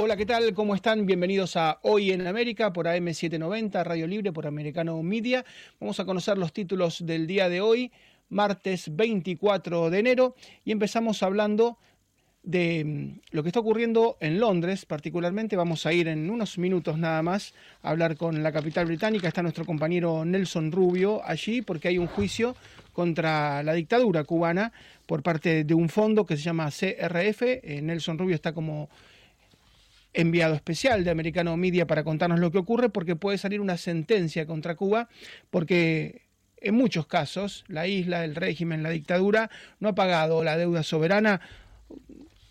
Hola, ¿qué tal? ¿Cómo están? Bienvenidos a Hoy en América por AM790, Radio Libre, por Americano Media. Vamos a conocer los títulos del día de hoy, martes 24 de enero, y empezamos hablando de mm, lo que está ocurriendo en Londres, particularmente. Vamos a ir en unos minutos nada más a hablar con la capital británica. Está nuestro compañero Nelson Rubio allí porque hay un juicio contra la dictadura cubana por parte de un fondo que se llama CRF. Eh, Nelson Rubio está como enviado especial de Americano Media para contarnos lo que ocurre, porque puede salir una sentencia contra Cuba, porque en muchos casos la isla, el régimen, la dictadura no ha pagado la deuda soberana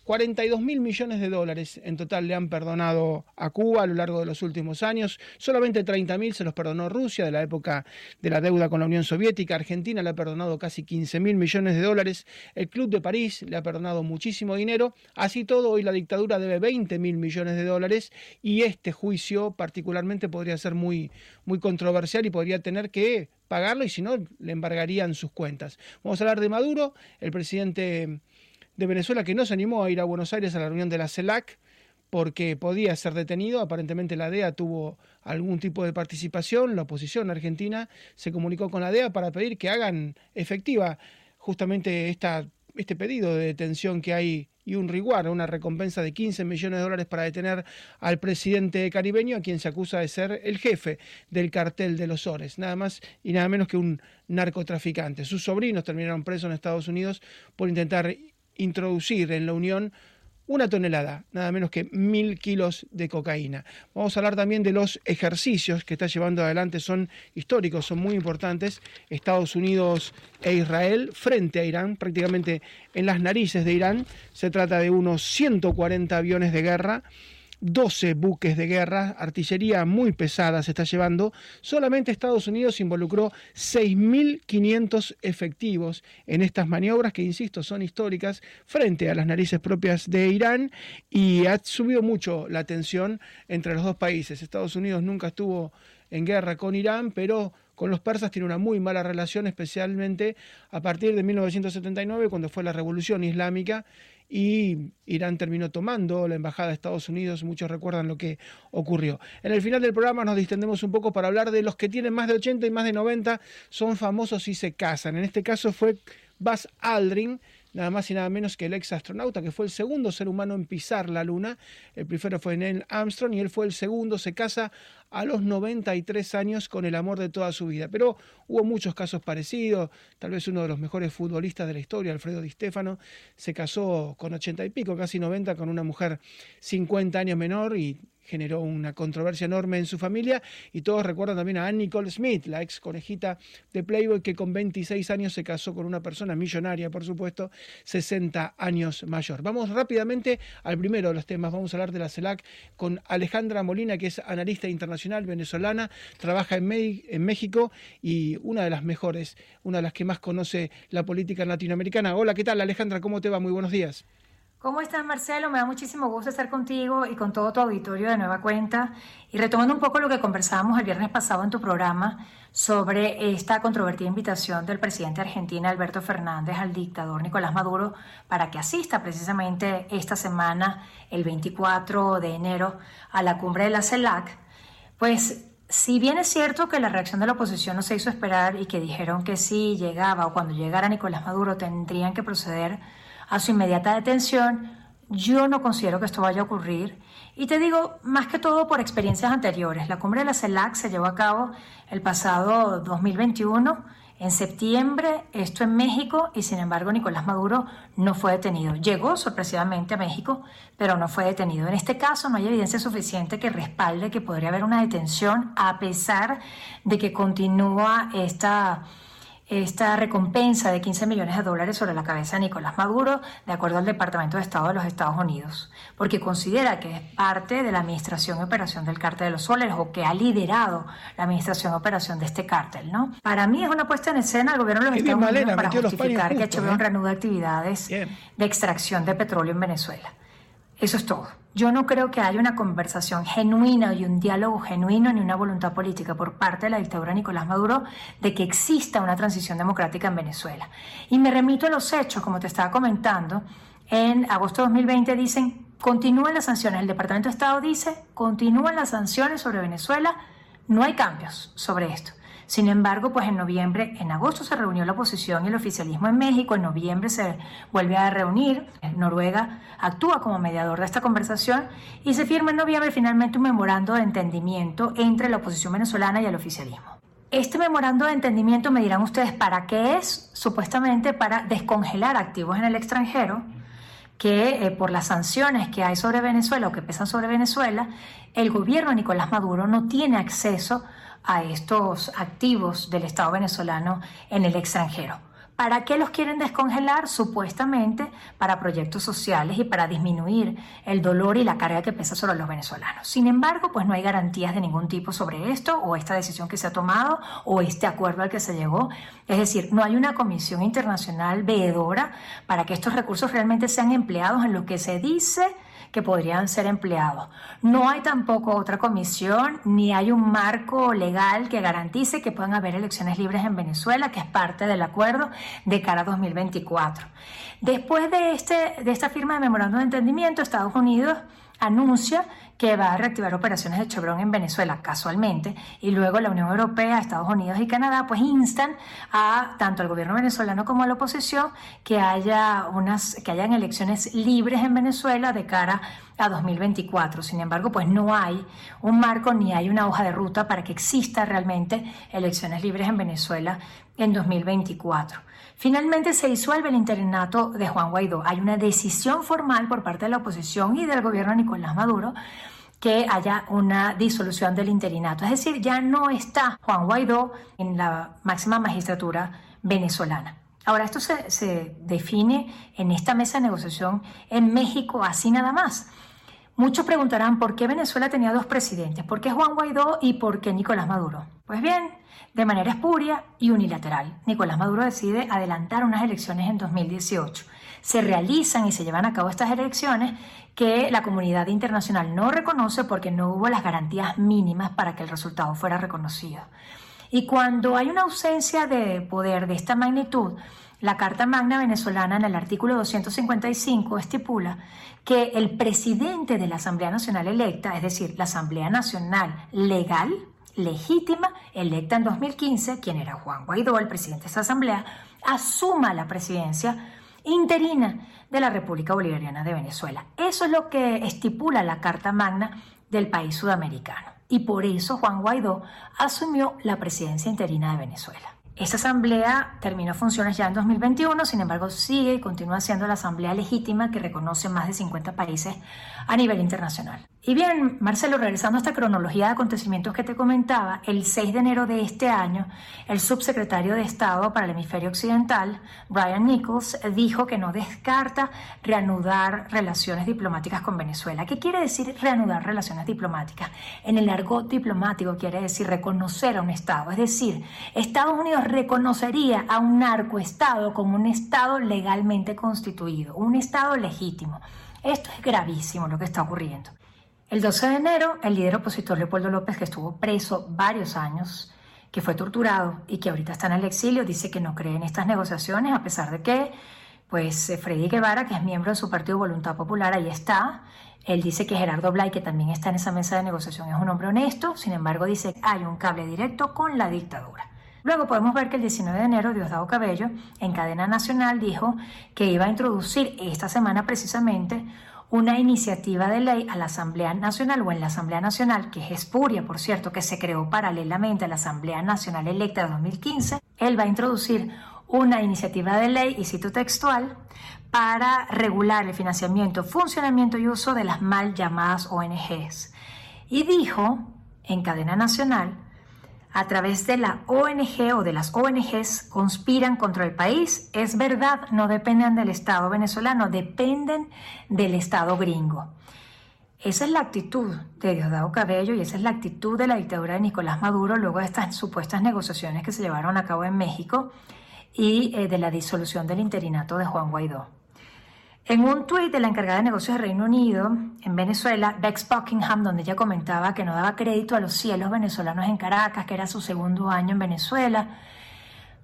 42 mil millones de dólares en total le han perdonado a Cuba a lo largo de los últimos años. Solamente 30 mil se los perdonó Rusia de la época de la deuda con la Unión Soviética. Argentina le ha perdonado casi 15 mil millones de dólares. El Club de París le ha perdonado muchísimo dinero. Así todo, hoy la dictadura debe 20 mil millones de dólares y este juicio particularmente podría ser muy, muy controversial y podría tener que pagarlo y si no, le embargarían sus cuentas. Vamos a hablar de Maduro, el presidente de Venezuela que no se animó a ir a Buenos Aires a la reunión de la CELAC porque podía ser detenido. Aparentemente la DEA tuvo algún tipo de participación. La oposición argentina se comunicó con la DEA para pedir que hagan efectiva justamente esta, este pedido de detención que hay y un riguar, una recompensa de 15 millones de dólares para detener al presidente caribeño, a quien se acusa de ser el jefe del cartel de los Ores, nada más y nada menos que un narcotraficante. Sus sobrinos terminaron presos en Estados Unidos por intentar introducir en la Unión una tonelada, nada menos que mil kilos de cocaína. Vamos a hablar también de los ejercicios que está llevando adelante, son históricos, son muy importantes, Estados Unidos e Israel frente a Irán, prácticamente en las narices de Irán. Se trata de unos 140 aviones de guerra 12 buques de guerra, artillería muy pesada se está llevando. Solamente Estados Unidos involucró 6.500 efectivos en estas maniobras que, insisto, son históricas frente a las narices propias de Irán y ha subido mucho la tensión entre los dos países. Estados Unidos nunca estuvo en guerra con Irán, pero con los persas tiene una muy mala relación, especialmente a partir de 1979, cuando fue la revolución islámica y Irán terminó tomando la embajada de Estados Unidos. Muchos recuerdan lo que ocurrió. En el final del programa nos distendemos un poco para hablar de los que tienen más de 80 y más de 90, son famosos y se casan. En este caso fue Buzz Aldrin nada más y nada menos que el ex astronauta, que fue el segundo ser humano en pisar la Luna. El primero fue Neil Armstrong y él fue el segundo. Se casa a los 93 años con el amor de toda su vida. Pero hubo muchos casos parecidos. Tal vez uno de los mejores futbolistas de la historia, Alfredo Di Stefano, se casó con 80 y pico, casi 90, con una mujer 50 años menor y generó una controversia enorme en su familia y todos recuerdan también a Anne Nicole Smith, la ex conejita de Playboy que con 26 años se casó con una persona millonaria, por supuesto, 60 años mayor. Vamos rápidamente al primero de los temas, vamos a hablar de la CELAC con Alejandra Molina, que es analista internacional venezolana, trabaja en, en México y una de las mejores, una de las que más conoce la política latinoamericana. Hola, ¿qué tal Alejandra? ¿Cómo te va? Muy buenos días. ¿Cómo estás, Marcelo? Me da muchísimo gusto estar contigo y con todo tu auditorio de nueva cuenta. Y retomando un poco lo que conversábamos el viernes pasado en tu programa sobre esta controvertida invitación del presidente de Argentina, Alberto Fernández, al dictador Nicolás Maduro para que asista precisamente esta semana, el 24 de enero, a la cumbre de la CELAC, pues si bien es cierto que la reacción de la oposición no se hizo esperar y que dijeron que si llegaba o cuando llegara Nicolás Maduro tendrían que proceder a su inmediata detención. Yo no considero que esto vaya a ocurrir. Y te digo, más que todo por experiencias anteriores. La cumbre de la CELAC se llevó a cabo el pasado 2021, en septiembre, esto en México, y sin embargo Nicolás Maduro no fue detenido. Llegó sorpresivamente a México, pero no fue detenido. En este caso no hay evidencia suficiente que respalde que podría haber una detención a pesar de que continúa esta esta recompensa de 15 millones de dólares sobre la cabeza de Nicolás Maduro, de acuerdo al Departamento de Estado de los Estados Unidos, porque considera que es parte de la administración y operación del cártel de los soles o que ha liderado la administración y operación de este cártel, ¿no? Para mí es una puesta en escena del gobierno de los Estados Unidos para justificar que HBO ¿eh? reanuda actividades de extracción de petróleo en Venezuela. Eso es todo. Yo no creo que haya una conversación genuina y un diálogo genuino ni una voluntad política por parte de la dictadura Nicolás Maduro de que exista una transición democrática en Venezuela. Y me remito a los hechos, como te estaba comentando. En agosto de 2020 dicen continúan las sanciones. El Departamento de Estado dice, continúan las sanciones sobre Venezuela, no hay cambios sobre esto. Sin embargo, pues en noviembre, en agosto se reunió la oposición y el oficialismo en México, en noviembre se vuelve a reunir, Noruega actúa como mediador de esta conversación y se firma en noviembre finalmente un memorando de entendimiento entre la oposición venezolana y el oficialismo. Este memorando de entendimiento, me dirán ustedes, ¿para qué es? Supuestamente para descongelar activos en el extranjero que eh, por las sanciones que hay sobre Venezuela o que pesan sobre Venezuela, el gobierno de Nicolás Maduro no tiene acceso a estos activos del Estado venezolano en el extranjero. ¿Para qué los quieren descongelar? Supuestamente para proyectos sociales y para disminuir el dolor y la carga que pesa sobre los venezolanos. Sin embargo, pues no hay garantías de ningún tipo sobre esto o esta decisión que se ha tomado o este acuerdo al que se llegó. Es decir, no hay una comisión internacional veedora para que estos recursos realmente sean empleados en lo que se dice que podrían ser empleados. No hay tampoco otra comisión ni hay un marco legal que garantice que puedan haber elecciones libres en Venezuela, que es parte del acuerdo de cara a 2024. Después de, este, de esta firma de memorando de entendimiento, Estados Unidos anuncia que va a reactivar operaciones de Chevron en Venezuela casualmente y luego la Unión Europea, Estados Unidos y Canadá pues instan a tanto al gobierno venezolano como a la oposición que haya unas que hayan elecciones libres en Venezuela de cara a 2024. Sin embargo, pues no hay un marco ni hay una hoja de ruta para que exista realmente elecciones libres en Venezuela en 2024. Finalmente se disuelve el interinato de Juan Guaidó. Hay una decisión formal por parte de la oposición y del gobierno de Nicolás Maduro que haya una disolución del interinato. Es decir, ya no está Juan Guaidó en la máxima magistratura venezolana. Ahora, esto se, define en esta mesa de negociación en México así nada más. Muchos preguntarán por qué Venezuela tenía dos presidentes, por qué Juan Guaidó y por qué Nicolás Maduro. Pues bien, de manera espuria y unilateral. Nicolás Maduro decide adelantar unas elecciones en 2018. Se realizan y se llevan a cabo estas elecciones que la comunidad internacional no reconoce porque no hubo las garantías mínimas para que el resultado fuera reconocido. Y cuando hay una ausencia de poder de esta magnitud, la Carta Magna venezolana en el artículo 255 estipula que el presidente de la Asamblea Nacional electa, es decir, la Asamblea Nacional legal, legítima, electa en 2015, quien era Juan Guaidó, el presidente de esa asamblea, asuma la presidencia interina de la República Bolivariana de Venezuela. Eso es lo que estipula la Carta Magna del país sudamericano. Y por eso Juan Guaidó asumió la presidencia interina de Venezuela. Esta asamblea terminó funciones ya en 2021, sin embargo sigue y continúa siendo la asamblea legítima que reconoce más de 50 países a nivel internacional. Y bien, Marcelo, regresando a esta cronología de acontecimientos que te comentaba, el 6 de enero de este año, el subsecretario de Estado para el Hemisferio Occidental, Brian Nichols, dijo que no descarta reanudar relaciones diplomáticas con Venezuela. ¿Qué quiere decir reanudar relaciones diplomáticas? En el argot diplomático quiere decir reconocer a un Estado, es decir, Estados Unidos reconocería a un narcoestado como un Estado legalmente constituido, un Estado legítimo. Esto es gravísimo lo que está ocurriendo. El 12 de enero, el líder opositor Leopoldo López, que estuvo preso varios años, que fue torturado y que ahorita está en el exilio, dice que no cree en estas negociaciones, a pesar de que, pues, eh, Freddy Guevara, que es miembro de su partido Voluntad Popular, ahí está. Él dice que Gerardo Blay, que también está en esa mesa de negociación, es un hombre honesto, sin embargo, dice que hay un cable directo con la dictadura. Luego podemos ver que el 19 de enero Diosdado Cabello en cadena nacional dijo que iba a introducir esta semana precisamente una iniciativa de ley a la Asamblea Nacional o en la Asamblea Nacional, que es espuria, por cierto, que se creó paralelamente a la Asamblea Nacional electa de 2015, él va a introducir una iniciativa de ley, y cito textual, para regular el financiamiento, funcionamiento y uso de las mal llamadas ONGs. Y dijo, en cadena nacional, a través de la ONG o de las ONGs conspiran contra el país. Es verdad, no dependen del Estado venezolano, dependen del Estado gringo. Esa es la actitud de Diosdado Cabello y esa es la actitud de la dictadura de Nicolás Maduro luego de estas supuestas negociaciones que se llevaron a cabo en México y eh, de la disolución del interinato de Juan Guaidó. En un tuit de la encargada de negocios de Reino Unido en Venezuela, Bex Buckingham, donde ella comentaba que no daba crédito a los cielos venezolanos en Caracas, que era su segundo año en Venezuela,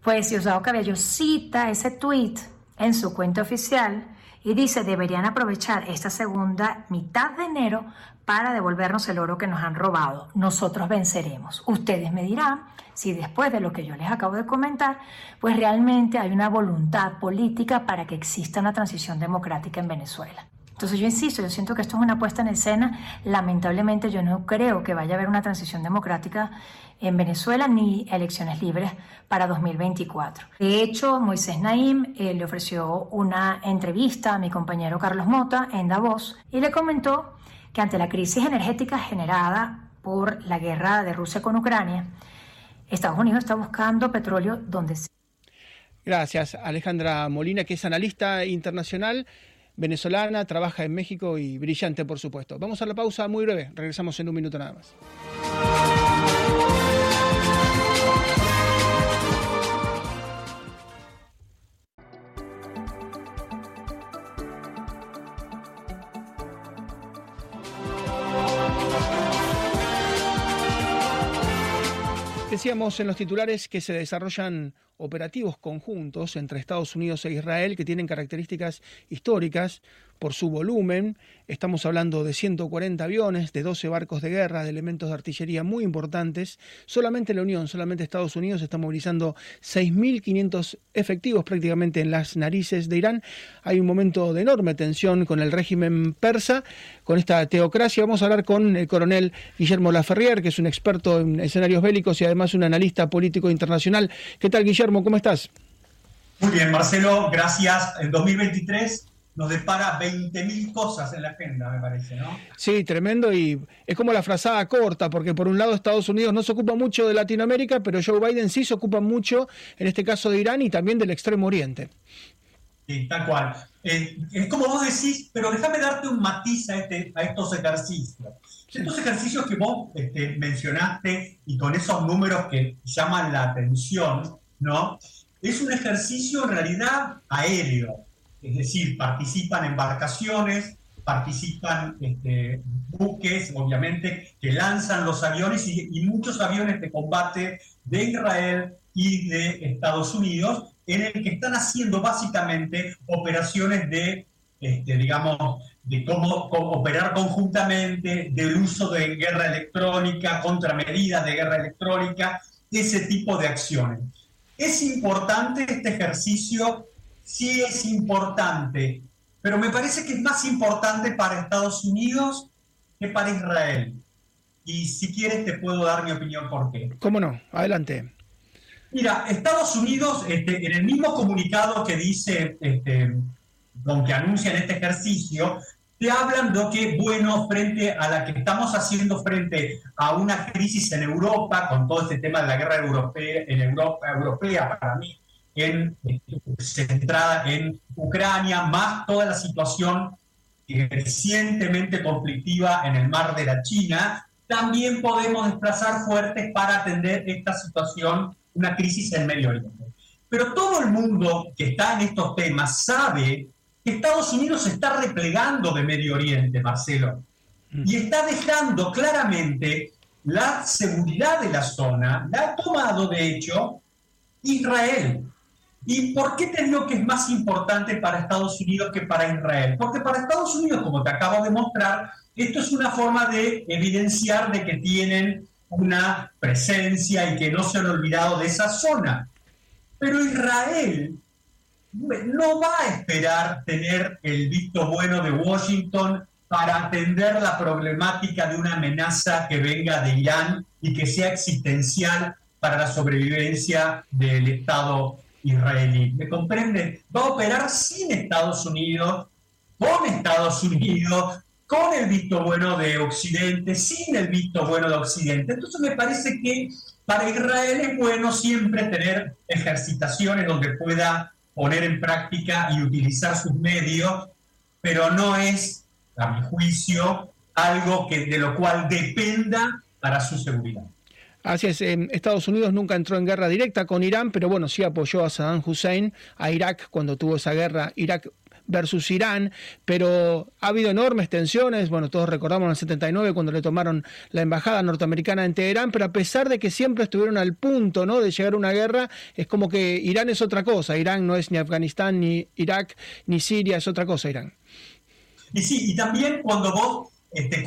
pues Diosdado Cabello cita ese tuit en su cuenta oficial y dice deberían aprovechar esta segunda mitad de enero para devolvernos el oro que nos han robado. Nosotros venceremos. Ustedes me dirán si después de lo que yo les acabo de comentar, pues realmente hay una voluntad política para que exista una transición democrática en Venezuela. Entonces yo insisto, yo siento que esto es una puesta en escena. Lamentablemente yo no creo que vaya a haber una transición democrática en Venezuela ni elecciones libres para 2024. De hecho, Moisés Naim eh, le ofreció una entrevista a mi compañero Carlos Mota en Davos y le comentó que ante la crisis energética generada por la guerra de Rusia con Ucrania, Estados Unidos está buscando petróleo donde sea. Gracias, Alejandra Molina, que es analista internacional venezolana, trabaja en México y brillante, por supuesto. Vamos a la pausa muy breve, regresamos en un minuto nada más. Decíamos en los titulares que se desarrollan operativos conjuntos entre Estados Unidos e Israel que tienen características históricas por su volumen. Estamos hablando de 140 aviones, de 12 barcos de guerra, de elementos de artillería muy importantes. Solamente la Unión, solamente Estados Unidos está movilizando 6.500 efectivos prácticamente en las narices de Irán. Hay un momento de enorme tensión con el régimen persa, con esta teocracia. Vamos a hablar con el coronel Guillermo Laferrier, que es un experto en escenarios bélicos y además un analista político internacional. ¿Qué tal, Guillermo? ¿Cómo estás? Muy bien, Marcelo, gracias. En 2023 nos depara 20.000 cosas en la agenda, me parece, ¿no? Sí, tremendo y es como la frazada corta, porque por un lado Estados Unidos no se ocupa mucho de Latinoamérica, pero Joe Biden sí se ocupa mucho, en este caso de Irán y también del Extremo Oriente. Sí, tal cual. Eh, es como vos decís, pero déjame darte un matiz a, este, a estos ejercicios. Estos ejercicios que vos este, mencionaste y con esos números que llaman la atención, ¿no? Es un ejercicio en realidad aéreo es decir, participan embarcaciones, participan este, buques, obviamente, que lanzan los aviones y, muchos aviones de combate de Israel y de Estados Unidos, en el que están haciendo básicamente operaciones de, este, digamos, de cómo, cómo, operar conjuntamente, del uso de guerra electrónica, contramedidas de guerra electrónica, ese tipo de acciones. Es importante este ejercicio sí es importante, pero me parece que es más importante para Estados Unidos que para Israel. Y si quieres te puedo dar mi opinión por qué. ¿Cómo no? Adelante. Mira, Estados Unidos, este, en el mismo comunicado que dice, este, con que anuncian este ejercicio, te hablan de que, bueno, frente a la que estamos haciendo frente a una crisis en Europa, con todo este tema de la guerra europea, en Europa europea, para mí en, centrada en Ucrania, más toda la situación recientemente conflictiva en el mar de la China, también podemos desplazar fuertes para atender esta situación, una crisis en Medio Oriente. Pero todo el mundo que está en estos temas sabe que Estados Unidos se está replegando de Medio Oriente, Marcelo, mm. y está dejando claramente la seguridad de la zona, la ha tomado de hecho Israel. ¿Y por qué te digo que es más importante para Estados Unidos que para Israel? Porque para Estados Unidos, como te acabo de mostrar, esto es una forma de evidenciar de que tienen una presencia y que no se han olvidado de esa zona. Pero Israel no va a esperar tener el visto bueno de Washington para atender la problemática de una amenaza que venga de Irán y que sea existencial para la sobrevivencia del Estado israelí. ¿Me comprende? Va a operar sin Estados Unidos, con Estados Unidos, con el visto bueno de Occidente, sin el visto bueno de Occidente. Entonces me parece que para Israel es bueno siempre tener ejercitaciones donde pueda poner en práctica y utilizar sus medios, pero no es, a mi juicio, algo que, de lo cual dependa para su seguridad. Así es, Estados Unidos nunca entró en guerra directa con Irán, pero bueno, sí apoyó a Saddam Hussein, a Irak, cuando tuvo esa guerra. Irak versus Irán, pero ha habido enormes tensiones, bueno, todos recordamos en el 79 cuando le tomaron la embajada norteamericana en Teherán, pero a pesar de que siempre estuvieron al punto ¿no? de llegar a una guerra, es como que Irán es otra cosa, Irán no es ni Afganistán, ni Irak, ni Siria, es otra cosa Irán. Y sí, y también cuando vos este,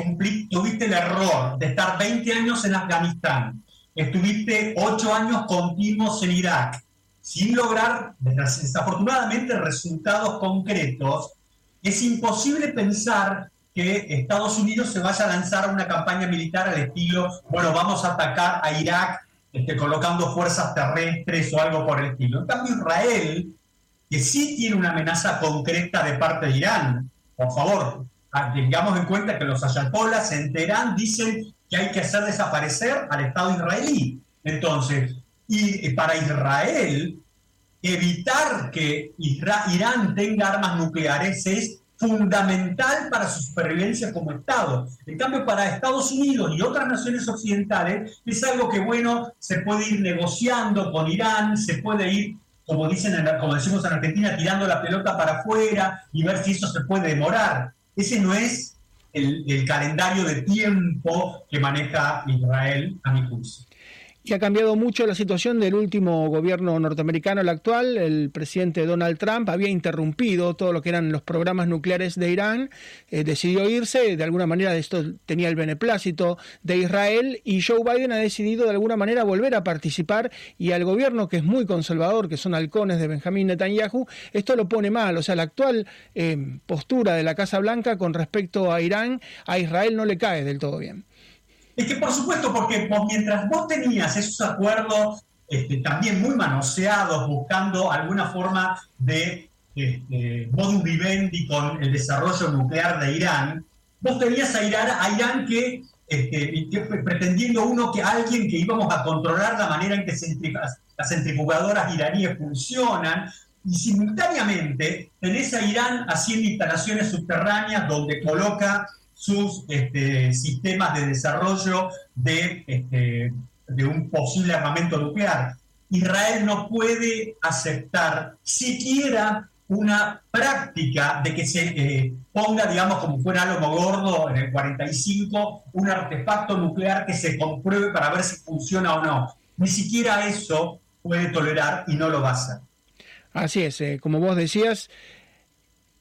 tuviste el error de estar 20 años en Afganistán, estuviste 8 años continuos en Irak, sin lograr desafortunadamente resultados concretos, es imposible pensar que Estados Unidos se vaya a lanzar una campaña militar al estilo, bueno, vamos a atacar a Irak este, colocando fuerzas terrestres o algo por el estilo. En cambio, Israel, que sí tiene una amenaza concreta de parte de Irán, por favor, ah, tengamos en cuenta que los ayatolas en Teherán dicen que hay que hacer desaparecer al Estado israelí. Entonces, y para Israel, evitar que Irán tenga armas nucleares es fundamental para su supervivencia como Estado. En cambio, para Estados Unidos y otras naciones occidentales es algo que, bueno, se puede ir negociando con Irán, se puede ir, como, dicen como decimos en Argentina, tirando la pelota para afuera y ver si eso se puede demorar. Ese no es el, calendario de tiempo que maneja Israel, a mi juicio y ha cambiado mucho la situación del último gobierno norteamericano, el actual. El presidente Donald Trump había interrumpido todo lo que eran los programas nucleares de Irán, eh, decidió irse, de alguna manera esto tenía el beneplácito de Israel y Joe Biden ha decidido de alguna manera volver a participar y al gobierno que es muy conservador, que son halcones de Benjamín Netanyahu, esto lo pone mal. O sea, la actual eh, postura de la Casa Blanca con respecto a Irán, a Israel no le cae del todo bien. Es que por supuesto, porque mientras vos tenías esos acuerdos este, también muy manoseados, buscando alguna forma de este, modus vivendi con el desarrollo nuclear de Irán, vos tenías a Irán, que, este, pretendiendo uno que alguien que íbamos a controlar la manera en que las centrifugadoras iraníes funcionan, y simultáneamente tenés a Irán haciendo instalaciones subterráneas donde coloca sus este, sistemas de desarrollo de, este, de un posible armamento nuclear. Israel no puede aceptar siquiera una práctica de que se eh, ponga, digamos, como fuera algo gordo en el 45, un artefacto nuclear que se compruebe para ver si funciona o no. Ni siquiera eso puede tolerar y no lo va a hacer. Así es, eh, como vos decías,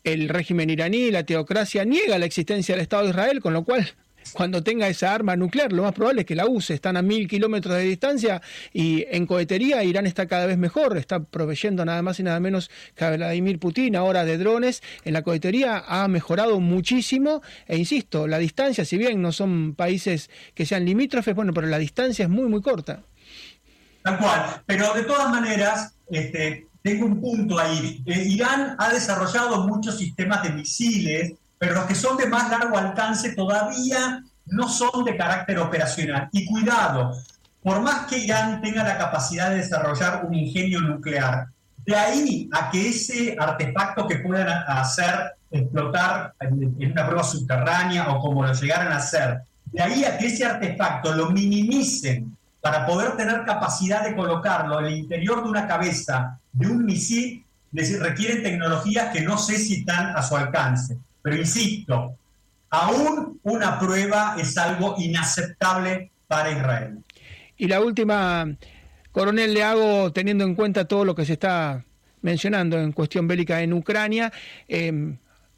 el régimen iraní, la teocracia, niega la existencia del Estado de Israel, con lo cual cuando tenga esa arma nuclear, lo más probable es que la use. Están a mil kilómetros de distancia y en cohetería Irán está cada vez mejor. Está proveyendo nada más y nada menos que Vladimir Putin ahora de drones. En la cohetería ha mejorado muchísimo. E insisto, la distancia, si bien no son países que sean limítrofes, bueno, pero la distancia es muy, muy corta. Tal cual. Pero de todas maneras, este, tengo un punto ahí. Eh, Irán ha desarrollado muchos sistemas de misiles, pero los que son de más largo alcance todavía no son de carácter operacional. Y cuidado, por más que Irán tenga la capacidad de desarrollar un ingenio nuclear, de ahí a que ese artefacto que puedan hacer explotar en una prueba subterránea o como lo llegaran a hacer, de ahí a que ese artefacto lo minimicen para poder tener capacidad de colocarlo en el interior de una cabeza de un misil, requieren tecnologías que no sé si están a su alcance. Pero insisto, aún una prueba es algo inaceptable para Israel. Y la última, coronel, le hago, teniendo en cuenta todo lo que se está mencionando en cuestión bélica en Ucrania, eh,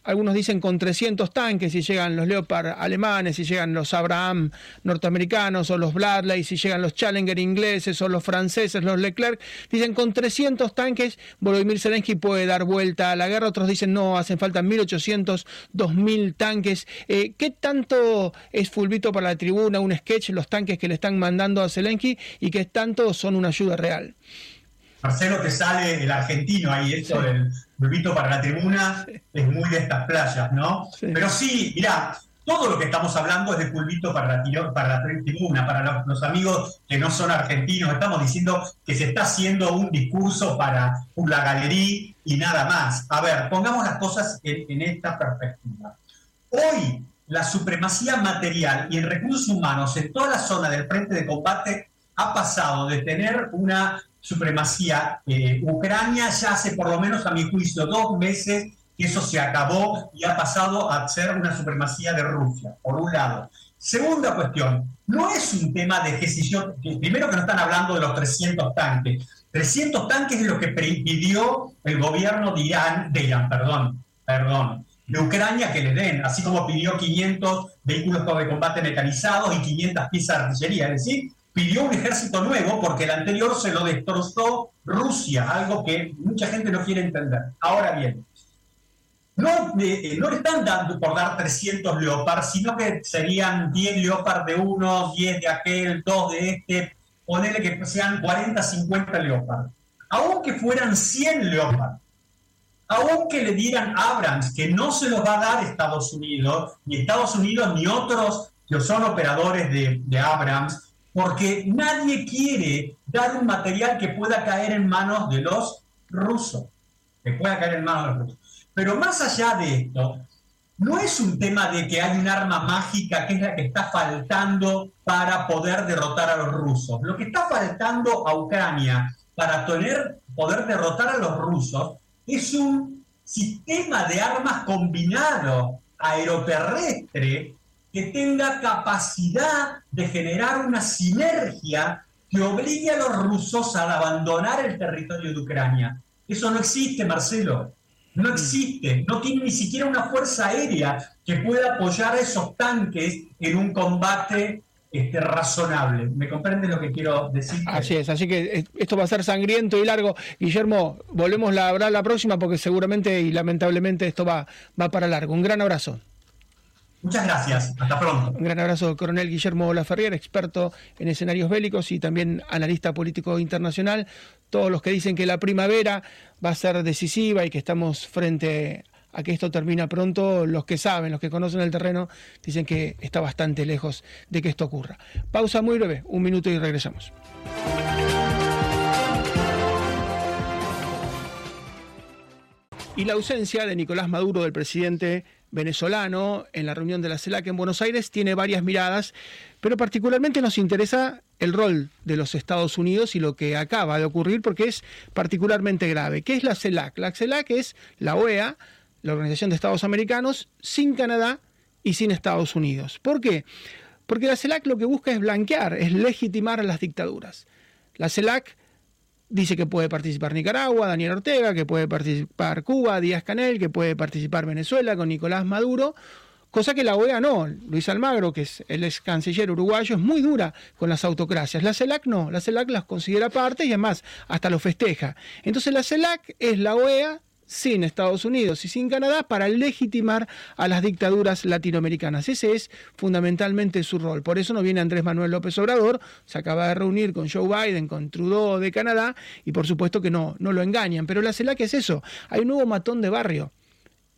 algunos dicen con 300 tanques, si llegan los Leopard alemanes, si llegan los Abraham norteamericanos o los Bradley, si llegan los Challenger ingleses o los franceses, los Leclerc, dicen con 300 tanques Volodymyr Zelensky puede dar vuelta a la guerra, otros dicen no, hacen falta 1.800, 2.000 tanques. Eh, ¿Qué tanto es fulvito para la tribuna, un sketch, los tanques que le están mandando a Zelensky y qué tanto son una ayuda real? Marcelo, que sale el argentino ahí, esto del Bulbito para la tribuna, es muy de estas playas, ¿no? Pero sí, mirá, todo lo que estamos hablando es de pulvito para la, para la tribuna, para los, amigos que no son argentinos. Estamos diciendo que se está haciendo un discurso para la galería y nada más. A ver, pongamos las cosas en, en esta perspectiva. Hoy, la supremacía material y en recursos humanos en toda la zona del frente de combate ha pasado de tener una supremacía. Eh, Ucrania ya hace por lo menos, a mi juicio, dos meses eso se acabó y ha pasado a ser una supremacía de Rusia, por un lado. Segunda cuestión, no es un tema de decisión, primero que no están hablando de los 300 tanques, 300 tanques es lo que impidió el gobierno de Irán, de Irán, perdón, perdón, de Ucrania que le den, así como pidió 500 vehículos de combate mecanizados y 500 piezas de artillería, es decir, pidió un ejército nuevo porque el anterior se lo destrozó Rusia, algo que mucha gente no quiere entender. Ahora bien, no, eh, no le están dando por dar 300 Leopard, sino que serían 10 Leopard de uno, 10 de aquel, 2 de este, ponerle que sean 40, 50 Leopard. Aunque fueran 100 Leopard, aunque le dieran Abrams, que no se los va a dar Estados Unidos, ni Estados Unidos ni otros que son operadores de Abrams, porque nadie quiere dar un material que pueda caer en manos de los rusos, que pueda caer en manos de los rusos. Pero más allá de esto, no es un tema de que hay un arma mágica que es la que está faltando para poder derrotar a los rusos. Lo que está faltando a Ucrania para poder derrotar a los rusos es un sistema de armas combinado aeroterrestre que tenga capacidad de generar una sinergia que obligue a los rusos a abandonar el territorio de Ucrania. Eso no existe, Marcelo. No existe, no tiene ni siquiera una fuerza aérea que pueda apoyar a esos tanques en un combate este, razonable. ¿Me comprende lo que quiero decir? Así es, así que eh, esto va a ser sangriento y largo. Guillermo, volvemos a hablar la próxima porque seguramente y lamentablemente esto va, va para largo. Un gran abrazo. Muchas gracias. Hasta pronto. Un gran abrazo, coronel Guillermo Laferrier, experto en escenarios bélicos y también analista político internacional. Todos los que dicen que la primavera va a ser decisiva y que estamos frente a que esto termina pronto, los que saben, los que conocen el terreno, dicen que está bastante lejos de que esto ocurra. Pausa muy breve, un minuto y regresamos. Y la ausencia de Nicolás Maduro, del presidente venezolano en la reunión de la CELAC en Buenos Aires tiene varias miradas, pero particularmente nos interesa el rol de los Estados Unidos y lo que acaba de ocurrir porque es particularmente grave. ¿Qué es la CELAC? La CELAC es la OEA, la Organización de Estados Americanos, sin Canadá y sin Estados Unidos. ¿Por qué? Porque la CELAC lo que busca es blanquear, es legitimar a las dictaduras. La CELAC dice que puede participar Nicaragua, Daniel Ortega, que puede participar Cuba, Díaz Canel, que puede participar Venezuela con Nicolás Maduro, cosa que la OEA no. Luis Almagro, que es el ex canciller uruguayo, es muy dura con las autocracias. La CELAC no, la CELAC las considera parte y además hasta lo festeja. Entonces la CELAC es la OEA sin Estados Unidos y sin Canadá para legitimar a las dictaduras latinoamericanas. Ese es fundamentalmente su rol. Por eso no viene Andrés Manuel López Obrador, se acaba de reunir con Joe Biden, con Trudeau de Canadá, y por supuesto que no, no lo engañan. Pero la CELAC es eso. Hay un nuevo matón de barrio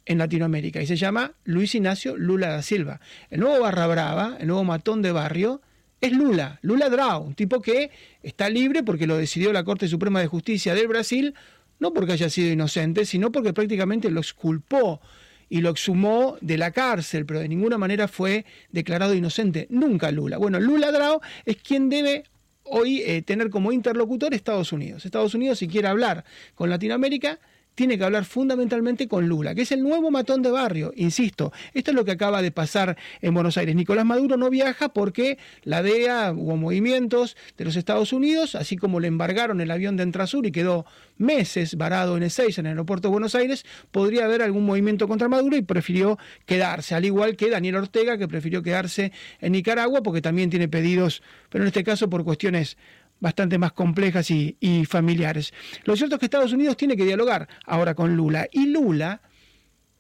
en Latinoamérica y se llama Luis Ignacio Lula da Silva. El nuevo barra brava, el nuevo matón de barrio, es Lula, Lula Drau, un tipo que está libre porque lo decidió la Corte Suprema de Justicia del Brasil no porque haya sido inocente, sino porque prácticamente lo exculpó y lo exhumó de la cárcel, pero de ninguna manera fue declarado inocente. Nunca Lula. Bueno, Lula Drao es quien debe hoy eh, tener como interlocutor Estados Unidos. Estados Unidos, si quiere hablar con Latinoamérica, tiene que hablar fundamentalmente con Lula, que es el nuevo matón de barrio. Insisto, esto es lo que acaba de pasar en Buenos Aires. Nicolás Maduro no viaja porque la DEA hubo movimientos de los Estados Unidos, así como le embargaron el avión de Entrasur y quedó meses varado en E6 en el aeropuerto de Buenos Aires, podría haber algún movimiento contra Maduro y prefirió quedarse, al igual que Daniel Ortega, que prefirió quedarse en Nicaragua porque también tiene pedidos, pero en este caso por cuestiones bastante más complejas y, familiares. Lo cierto es que Estados Unidos tiene que dialogar ahora con Lula. Y Lula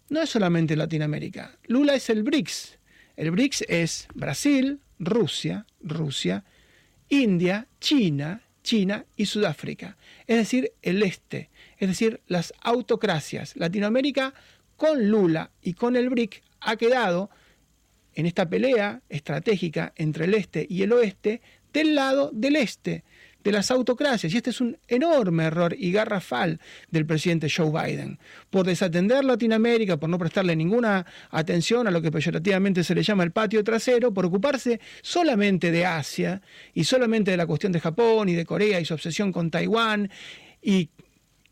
no es solamente Latinoamérica. Lula es el BRICS. El BRICS es Brasil, Rusia, Rusia, India, China, China y Sudáfrica. Es decir, el este. Es decir, las autocracias. Latinoamérica con Lula y con el BRIC ha quedado en esta pelea estratégica entre el este y el oeste del lado del este de las autocracias. Y este es un enorme error y garrafal del presidente Joe Biden. Por desatender Latinoamérica, por no prestarle ninguna atención a lo que peyorativamente se le llama el patio trasero, por ocuparse solamente de Asia y solamente de la cuestión de Japón y de Corea y su obsesión con Taiwán y,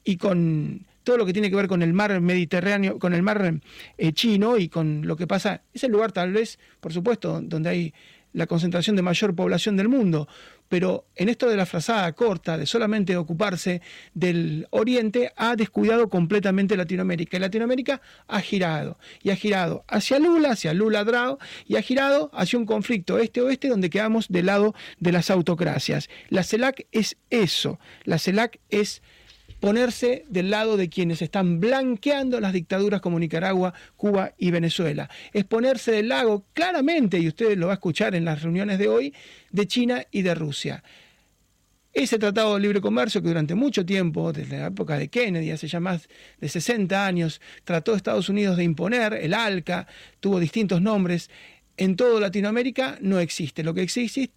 y con todo lo que tiene que ver con el mar Mediterráneo, con el mar eh, chino y con lo que pasa, es el lugar tal vez, por supuesto, donde hay la concentración de mayor población del mundo, pero en esto de la frazada corta, de solamente ocuparse del Oriente, ha descuidado completamente Latinoamérica. Y Latinoamérica ha girado, y ha girado hacia Lula, hacia Lula Drao, y ha girado hacia un conflicto este-oeste donde quedamos del lado de las autocracias. La CELAC es eso, la CELAC es ponerse del lado de quienes están blanqueando las dictaduras como Nicaragua, Cuba y Venezuela. Es ponerse del lado claramente, y usted lo va a escuchar en las reuniones de hoy, de China y de Rusia. Ese tratado de libre comercio que durante mucho tiempo, desde la época de Kennedy, hace ya más de 60 años, trató Estados Unidos de imponer, el ALCA, tuvo distintos nombres, en toda Latinoamérica no existe. Lo que existe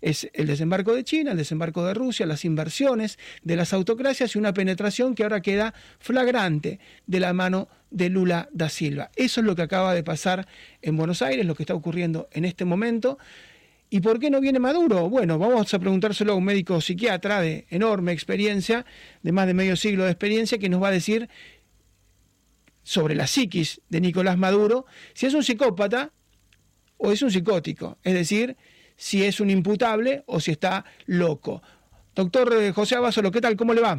es el desembarco de China, el desembarco de Rusia, las inversiones de las autocracias y una penetración que ahora queda flagrante de la mano de Lula da Silva. Eso es lo que acaba de pasar en Buenos Aires, lo que está ocurriendo en este momento. ¿Y por qué no viene Maduro? Bueno, vamos a preguntárselo a un médico psiquiatra de enorme experiencia, de más de medio siglo de experiencia, que nos va a decir sobre la psiquis de Nicolás Maduro, si es un psicópata o es un psicótico. Es decir, si es un imputable o si está loco. Doctor eh, José Abasolo, ¿qué tal? ¿Cómo le va?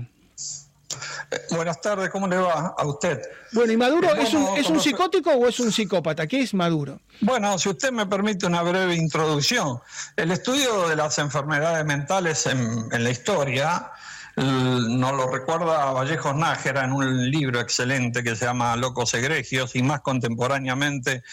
Eh, buenas tardes, ¿cómo le va a usted? Bueno, ¿y Maduro es, un, es un psicótico o es un psicópata? ¿Qué es Maduro? Bueno, si usted me permite una breve introducción. El estudio de las enfermedades mentales en, en la historia nos lo recuerda Vallejos Nájera en un libro excelente que se llama Locos Egregios y más contemporáneamente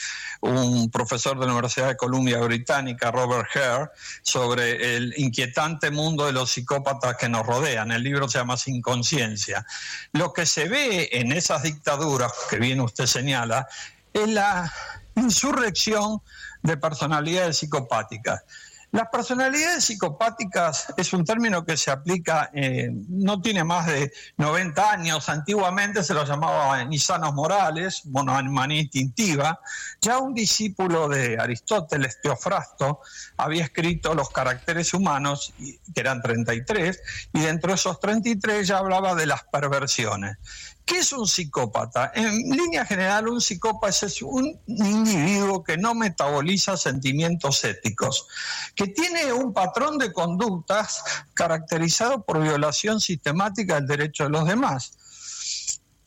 un profesor de la Universidad de Columbia Británica, Robert Hare, sobre el inquietante mundo de los psicópatas que nos rodean. El libro se llama Sin Conciencia. Lo que se ve en esas dictaduras, que bien usted señala, es la insurrección de personalidades psicopáticas. Las personalidades psicopáticas es un término que se aplica, eh, no tiene más de 90 años, antiguamente se lo llamaba insanos morales, monomanía instintiva. Ya un discípulo de Aristóteles, Teofrasto, había escrito los caracteres humanos, que eran 33, y dentro de esos 33 ya hablaba de las perversiones. ¿Qué es un psicópata? En línea general, un psicópata es un individuo que no metaboliza sentimientos éticos, que tiene un patrón de conductas caracterizado por violación sistemática del derecho de los demás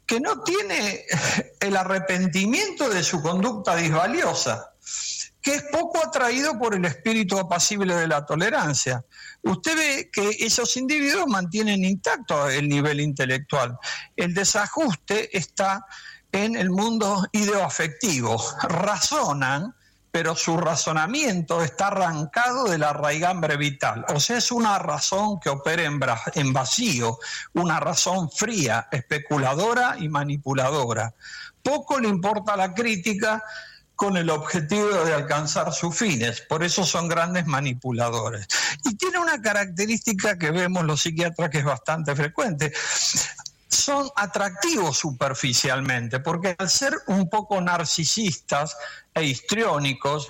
que no tiene el arrepentimiento de su conducta disvaliosa, que es poco atraído por el espíritu apacible de la tolerancia. Usted ve que esos individuos mantienen intacto el nivel intelectual. El desajuste está en el mundo ideoafectivo. Razonan, pero su razonamiento está arrancado de la raigambre vital. O sea, es una razón que opera en vacío, una razón fría, especuladora y manipuladora. Poco le importa la crítica con el objetivo de alcanzar sus fines. Por eso son grandes manipuladores. Y tiene una característica que vemos los psiquiatras que es bastante frecuente. Son atractivos superficialmente, porque al ser un poco narcisistas e histriónicos,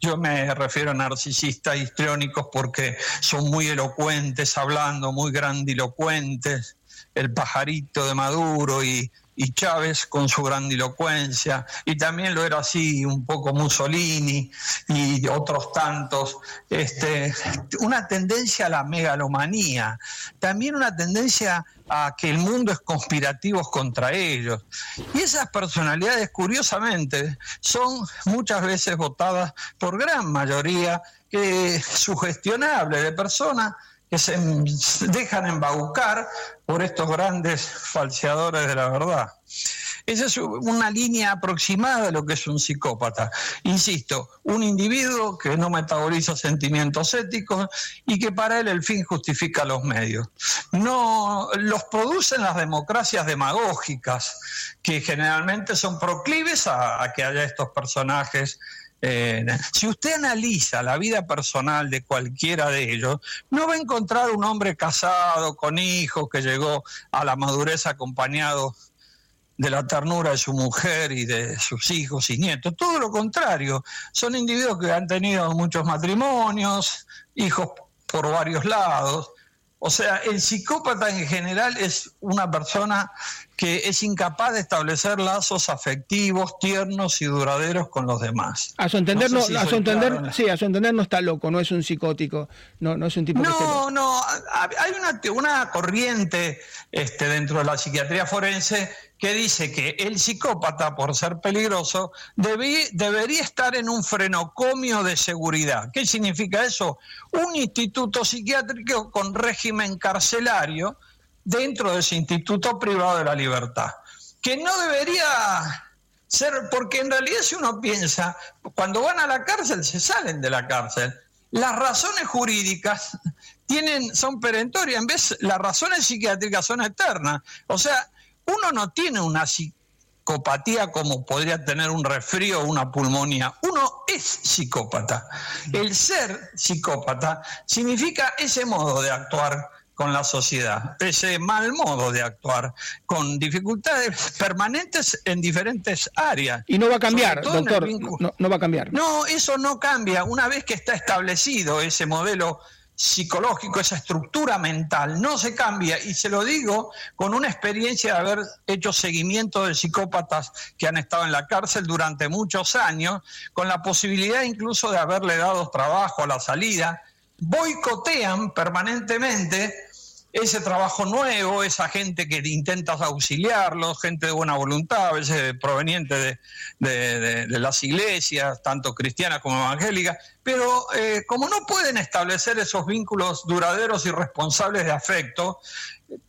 yo me refiero a narcisistas e histriónicos porque son muy elocuentes hablando, muy grandilocuentes, el pajarito de Maduro y y Chávez con su grandilocuencia, y también lo era así un poco Mussolini y otros tantos, este, una tendencia a la megalomanía, también una tendencia a que el mundo es conspirativo contra ellos. Y esas personalidades, curiosamente, son muchas veces votadas por gran mayoría que sugestionable de personas que se dejan embaucar por estos grandes falseadores de la verdad. Esa es una línea aproximada de lo que es un psicópata. Insisto, un individuo que no metaboliza sentimientos éticos y que para él el fin justifica los medios. No los producen las democracias demagógicas, que generalmente son proclives a, a que haya estos personajes eh, si usted analiza la vida personal de cualquiera de ellos, no va a encontrar un hombre casado, con hijos, que llegó a la madurez acompañado de la ternura de su mujer y de sus hijos y nietos. Todo lo contrario, son individuos que han tenido muchos matrimonios, hijos por varios lados, O sea, el psicópata en general es una persona que es incapaz de establecer lazos afectivos, tiernos y duraderos con los demás. A su entender, no, a su entender, sí, a su entender no está loco, no es un psicótico, no, no es un tipo. No, no, hay una, una corriente este, dentro de la psiquiatría forense que dice que el psicópata, por ser peligroso, debería estar en un frenocomio de seguridad. ¿Qué significa eso? Un instituto psiquiátrico con régimen carcelario dentro de ese instituto privado de la libertad. Que no debería ser, porque en realidad si uno piensa, cuando van a la cárcel se salen de la cárcel. Las razones jurídicas tienen, son perentorias, en vez las razones psiquiátricas son eternas. O sea, uno no tiene una psicopatía como podría tener un resfrío o una pulmonía. Uno es psicópata. El ser psicópata significa ese modo de actuar con la sociedad, ese mal modo de actuar, con dificultades permanentes en diferentes áreas. Y no va a cambiar, doctor, no, no, va a cambiar. No, eso no cambia. Una vez que está establecido ese modelo psicológico, esa estructura mental, no se cambia. Y se lo digo con una experiencia de haber hecho seguimiento de psicópatas que han estado en la cárcel durante muchos años, con la posibilidad incluso de haberle dado trabajo a la salida, boicotean permanentemente ese trabajo nuevo, esa gente que intentas auxiliarlos, gente de buena voluntad, a veces proveniente de, las iglesias, tanto cristianas como evangélicas, pero eh, como no pueden establecer esos vínculos duraderos y responsables de afecto,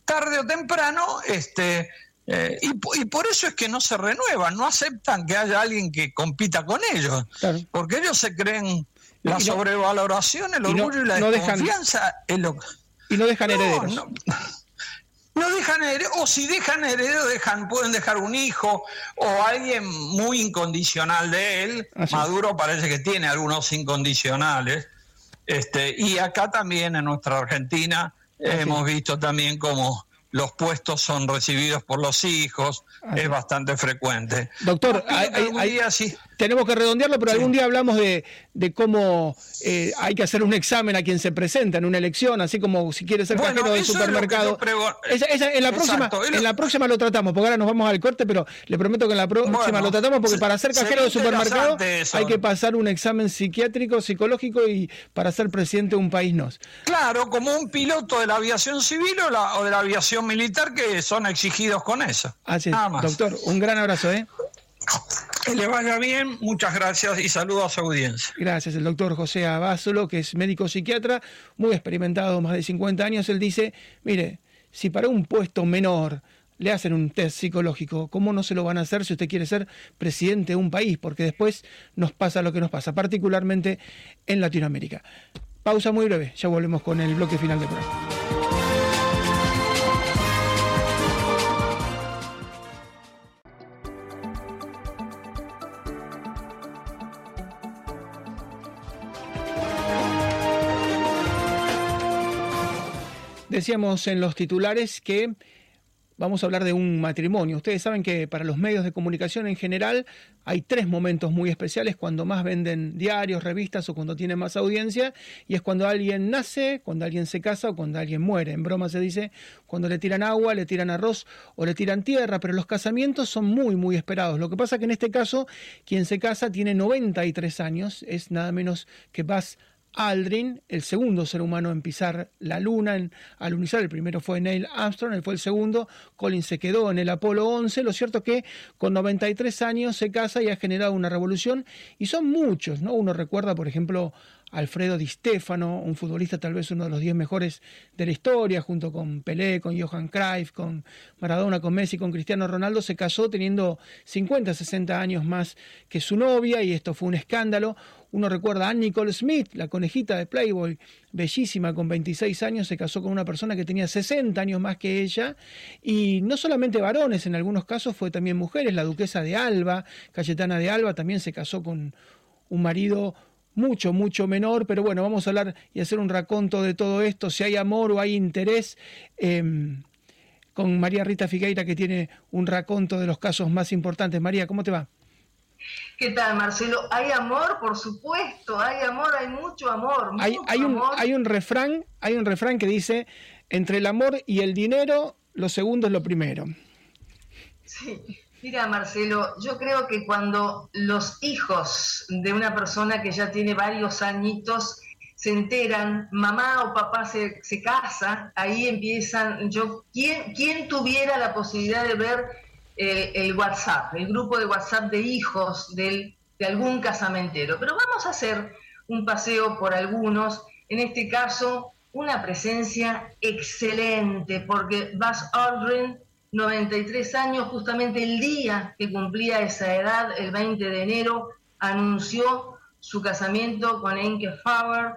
tarde o temprano, este, eh, y, por eso es que no se renuevan, no aceptan que haya alguien que compita con ellos, porque ellos se creen la sobrevaloración, el orgullo y, la desconfianza lo y no dejan herederos. No, dejan herederos, o si dejan herederos, dejan, pueden dejar un hijo o alguien muy incondicional de él. Maduro parece que tiene algunos incondicionales. Este, y acá también en nuestra Argentina hemos visto también como los puestos son recibidos por los hijos, es bastante frecuente. Doctor, hay, tenemos que redondearlo, pero algún día hablamos de, cómo eh, hay que hacer un examen a quien se presenta en una elección, así como si quiere ser cajero del supermercado. en, la próxima, en la próxima lo tratamos, porque ahora nos vamos al corte, pero le prometo que en la próxima lo tratamos, porque para ser cajero de supermercado hay que pasar un examen psiquiátrico, psicológico y para ser presidente de un país no. Claro, como un piloto de la aviación civil o, de la aviación militar que son exigidos con eso. Así es. Doctor, un gran abrazo, ¿eh? Que le vaya bien, muchas gracias y saludos a su audiencia. Gracias, el doctor José Abásolo, que es médico psiquiatra, muy experimentado, más de 50 años, él dice, mire, si para un puesto menor le hacen un test psicológico, ¿cómo no se lo van a hacer si usted quiere ser presidente de un país? Porque después nos pasa lo que nos pasa, particularmente en Latinoamérica. Pausa muy breve, ya volvemos con el bloque final del programa. Decíamos en los titulares que vamos a hablar de un matrimonio. Ustedes saben que para los medios de comunicación en general hay tres momentos muy especiales cuando más venden diarios, revistas o cuando tienen más audiencia y es cuando alguien nace, cuando alguien se casa o cuando alguien muere. En broma se dice cuando le tiran agua, le tiran arroz o le tiran tierra, pero los casamientos son muy muy esperados. Lo que pasa que en este caso quien se casa tiene 93 años, es nada menos que Buzz Aldrin, el segundo ser humano en pisar la luna, en alunizar. El primero fue Neil Armstrong, él fue el segundo. Collins se quedó en el Apolo 11. Lo cierto es que con 93 años se casa y ha generado una revolución. Y son muchos, ¿no? Uno recuerda, por ejemplo, Alfredo Di Stefano, un futbolista tal vez uno de los 10 mejores de la historia, junto con Pelé, con Johan Cruyff, con Maradona, con Messi, con Cristiano Ronaldo, se casó teniendo 50, 60 años más que su novia y esto fue un escándalo. Uno recuerda a Nicole Smith, la conejita de Playboy, bellísima, con 26 años, se casó con una persona que tenía 60 años más que ella. Y no solamente varones, en algunos casos fue también mujeres. La duquesa de Alba, Cayetana de Alba, también se casó con un marido mucho, mucho menor, pero bueno, vamos a hablar y hacer un raconto de todo esto, si hay amor o hay interés, em, con María Rita Figueira, que tiene un raconto de los casos más importantes. María, ¿cómo te va? ¿Qué tal, Marcelo? Hay amor, por supuesto, hay amor, hay mucho amor. hay, un, hay un refrán, hay un refrán que dice entre el amor y el dinero, lo segundo es lo primero. Sí, mira Marcelo, yo creo que cuando los hijos de una persona que ya tiene varios añitos se enteran, mamá o papá se, se casa, ahí empiezan, yo, ¿quién, ¿quién tuviera la posibilidad de ver el, el WhatsApp, el grupo de WhatsApp de hijos del, de algún casamentero? Pero vamos a hacer un paseo por algunos, en este caso una presencia excelente, porque Buzz Aldrin, 93 años, justamente el día que cumplía esa edad, el 20 de enero, anunció su casamiento con Enke Fauer,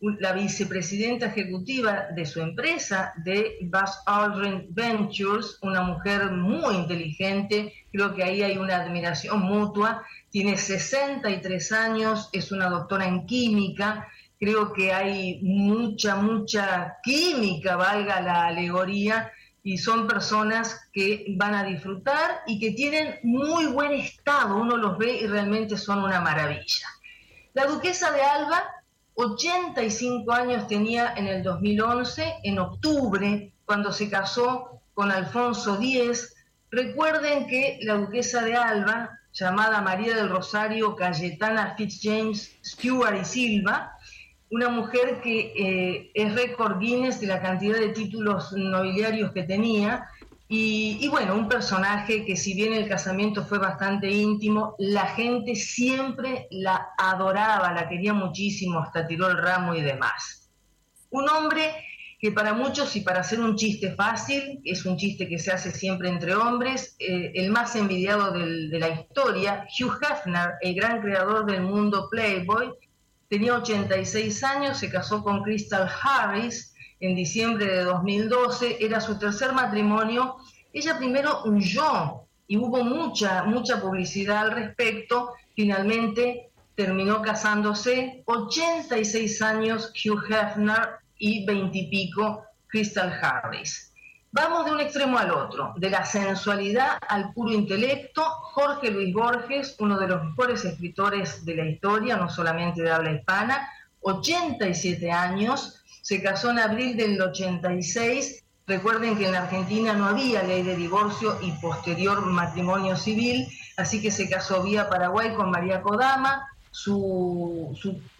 la vicepresidenta ejecutiva de su empresa, de Buzz Aldrin Ventures, una mujer muy inteligente, creo que ahí hay una admiración mutua, tiene 63 años, es una doctora en química, creo que hay mucha, mucha química, valga la alegoría, y son personas que van a disfrutar y que tienen muy buen estado, uno los ve y realmente son una maravilla. La duquesa de Alba, 85 años tenía en el 2011, en octubre, cuando se casó con Alfonso X. Recuerden que la duquesa de Alba, llamada María del Rosario Cayetana Fitzjames Stewart y Silva, una mujer que eh, es récord Guinness de la cantidad de títulos nobiliarios que tenía. Y, bueno, un personaje que si bien el casamiento fue bastante íntimo, la gente siempre la adoraba, la quería muchísimo, hasta tiró el ramo y demás. Un hombre que para muchos y para hacer un chiste fácil, es un chiste que se hace siempre entre hombres, eh, el más envidiado de la historia, Hugh Hefner, el gran creador del mundo Playboy, tenía 86 años, se casó con Crystal Harris en diciembre de 2012, era su tercer matrimonio. Ella primero huyó y hubo mucha, mucha publicidad al respecto. Finalmente terminó casándose, 86 años Hugh Hefner y 20 y pico Crystal Harris. Vamos de un extremo al otro, de la sensualidad al puro intelecto. Jorge Luis Borges, uno de los mejores escritores de la historia, no solamente de habla hispana, 87 años, se casó en abril del 86. Recuerden que en Argentina no había ley de divorcio y posterior matrimonio civil, así que se casó vía Paraguay con María Kodama, su,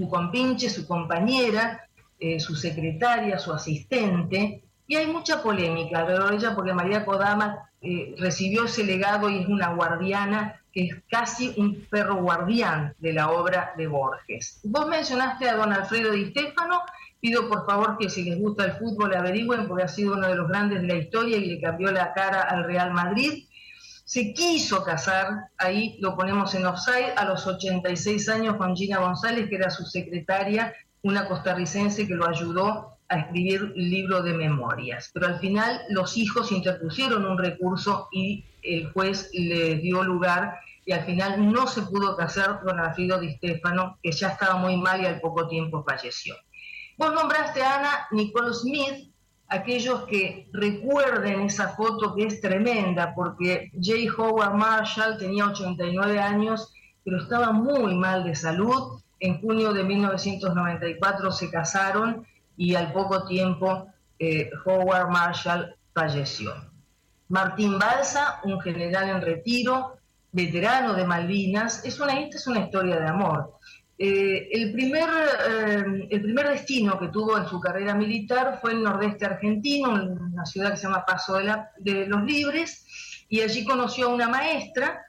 compinche, su compañera, eh, su secretaria, su asistente, y hay mucha polémica alrededor de ella porque María Kodama eh, recibió ese legado y es una guardiana que es casi un perro guardián de la obra de Borges. Vos mencionaste a don Alfredo Di Stefano, pido por favor que si les gusta el fútbol averigüen porque ha sido uno de los grandes de la historia y le cambió la cara al Real Madrid. Se quiso casar, ahí lo ponemos en offside, a los 86 años con Gina González, que era su secretaria, una costarricense que lo ayudó a escribir un libro de memorias. Pero al final los hijos interpusieron un recurso y el juez le dio lugar y al final no se pudo casar con Alfredo Di Stefano, que ya estaba muy mal y al poco tiempo falleció. Vos nombraste a Ana Nicole Smith, aquellos que recuerden esa foto que es tremenda, porque J. Howard Marshall tenía 89 años, pero estaba muy mal de salud. En junio de 1994 se casaron y al poco tiempo eh, Howard Marshall falleció. Martín Balsa, un general en retiro, veterano de Malvinas, es una, esta es una historia de amor. Eh, el, primer, eh, el primer destino que tuvo en su carrera militar fue el nordeste argentino, en una ciudad que se llama Paso de, de los Libres, y allí conoció a una maestra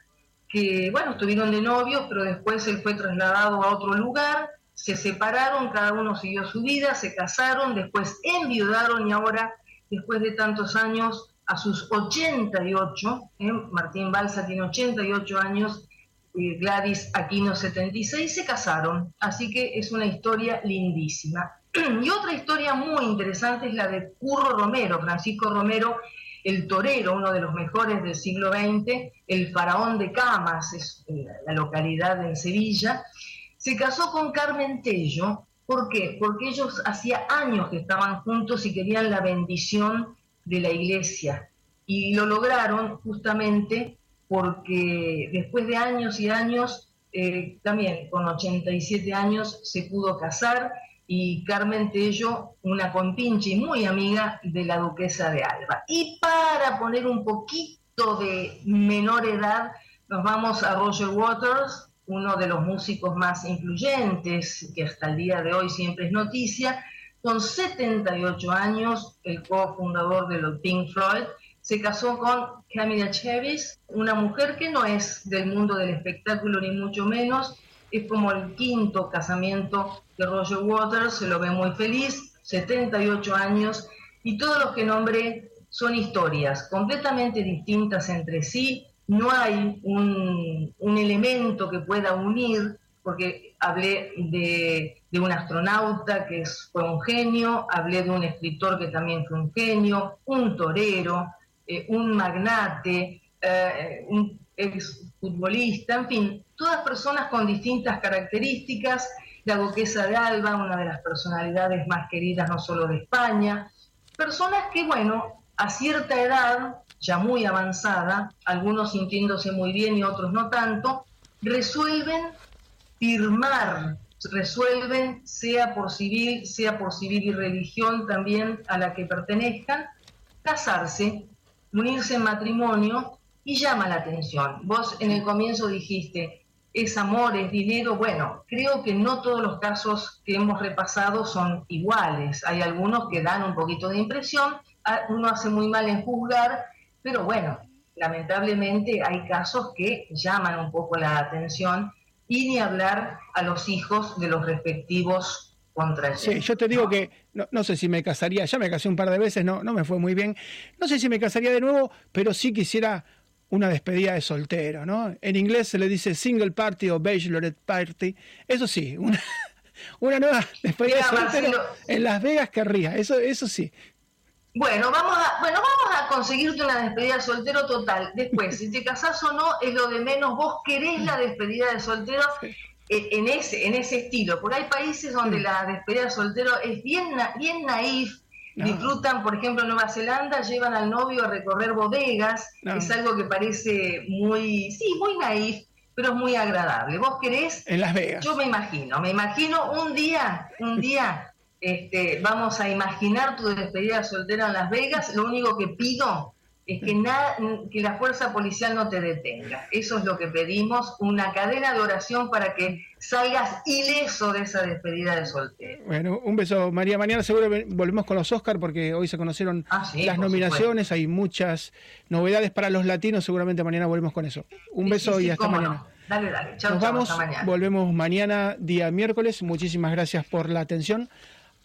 que, bueno, estuvieron de novios, pero después él fue trasladado a otro lugar se separaron, cada uno siguió su vida, se casaron, después enviudaron y ahora, después de tantos años, a sus 88, ¿eh? Martín Balsa tiene 88 años, eh, Gladys Aquino 76, se casaron. Así que es una historia lindísima. Y otra historia muy interesante es la de Curro Romero, Francisco Romero, el torero, uno de los mejores del siglo XX, el faraón de Camas, es eh, la localidad en Sevilla, se casó con Carmen Tello. ¿Por qué? Porque ellos hacía años que estaban juntos y querían la bendición de la iglesia. Y lo lograron justamente porque después de años y años, eh, también con 87 años, se pudo casar. y Carmen Tello, una compinche muy amiga de la duquesa de Alba. Y para poner un poquito de menor edad, nos vamos a Roger Waters, uno de los músicos más influyentes, que hasta el día de hoy siempre es noticia, con 78 años, el cofundador de los Pink Floyd, se casó con Camila Chavis, una mujer que no es del mundo del espectáculo ni mucho menos, es como el quinto casamiento de Roger Waters, se lo ve muy feliz, 78 años, y todos los que nombré son historias completamente distintas entre sí, no hay un, elemento que pueda unir, porque hablé de, un astronauta que fue un genio, hablé de un escritor que también fue un genio, un torero, eh, un magnate, eh, un exfutbolista, en fin, todas personas con distintas características. La duquesa de Alba, una de las personalidades más queridas no solo de España, personas que, bueno, a cierta edad, ya muy avanzada, algunos sintiéndose muy bien y otros no tanto, resuelven firmar, resuelven, sea por civil, sea por civil y religión también a la que pertenezcan, casarse, unirse en matrimonio y llama la atención. Vos en el comienzo dijiste, es amor, es dinero. Bueno, creo que no todos los casos que hemos repasado son iguales. Hay algunos que dan un poquito de impresión, uno hace muy mal en juzgar, pero bueno, lamentablemente hay casos que llaman un poco la atención y ni hablar a los hijos de los respectivos contra Sí, yo te digo que no, sé si me casaría, ya me casé un par de veces, no, no me fue muy bien. No sé si me casaría de nuevo, pero sí quisiera una despedida de soltero, ¿no? En inglés se le dice single party o bachelorette party. Eso sí, una, una nueva despedida de soltero en Las Vegas querría, eso, eso sí. Bueno, vamos a, bueno, vamos a conseguirte una despedida de soltero total. Después, si te casás o no, es lo de menos. Vos querés la despedida de soltero en ese, en ese estilo. Por hay países donde la despedida de soltero es bien, bien naif, disfrutan, por ejemplo, en Nueva Zelanda, llevan al novio a recorrer bodegas, es algo que parece muy, sí, muy naif, pero es muy agradable. ¿Vos querés? En Las Vegas. Yo me imagino, me imagino un día, un día este, vamos a imaginar tu despedida soltera en Las Vegas, lo único que pido es que, nada, que la fuerza policial no te detenga. Eso es lo que pedimos, una cadena de oración para que salgas ileso de esa despedida de soltero. Bueno, un beso, María. Mañana seguro volvemos con los Oscars porque hoy se conocieron ah, las nominaciones, hay muchas novedades para los latinos, seguramente mañana volvemos con eso. Un beso y hasta mañana. Dale, dale. Chau, Nos vamos, volvemos mañana, día miércoles. Muchísimas gracias por la atención.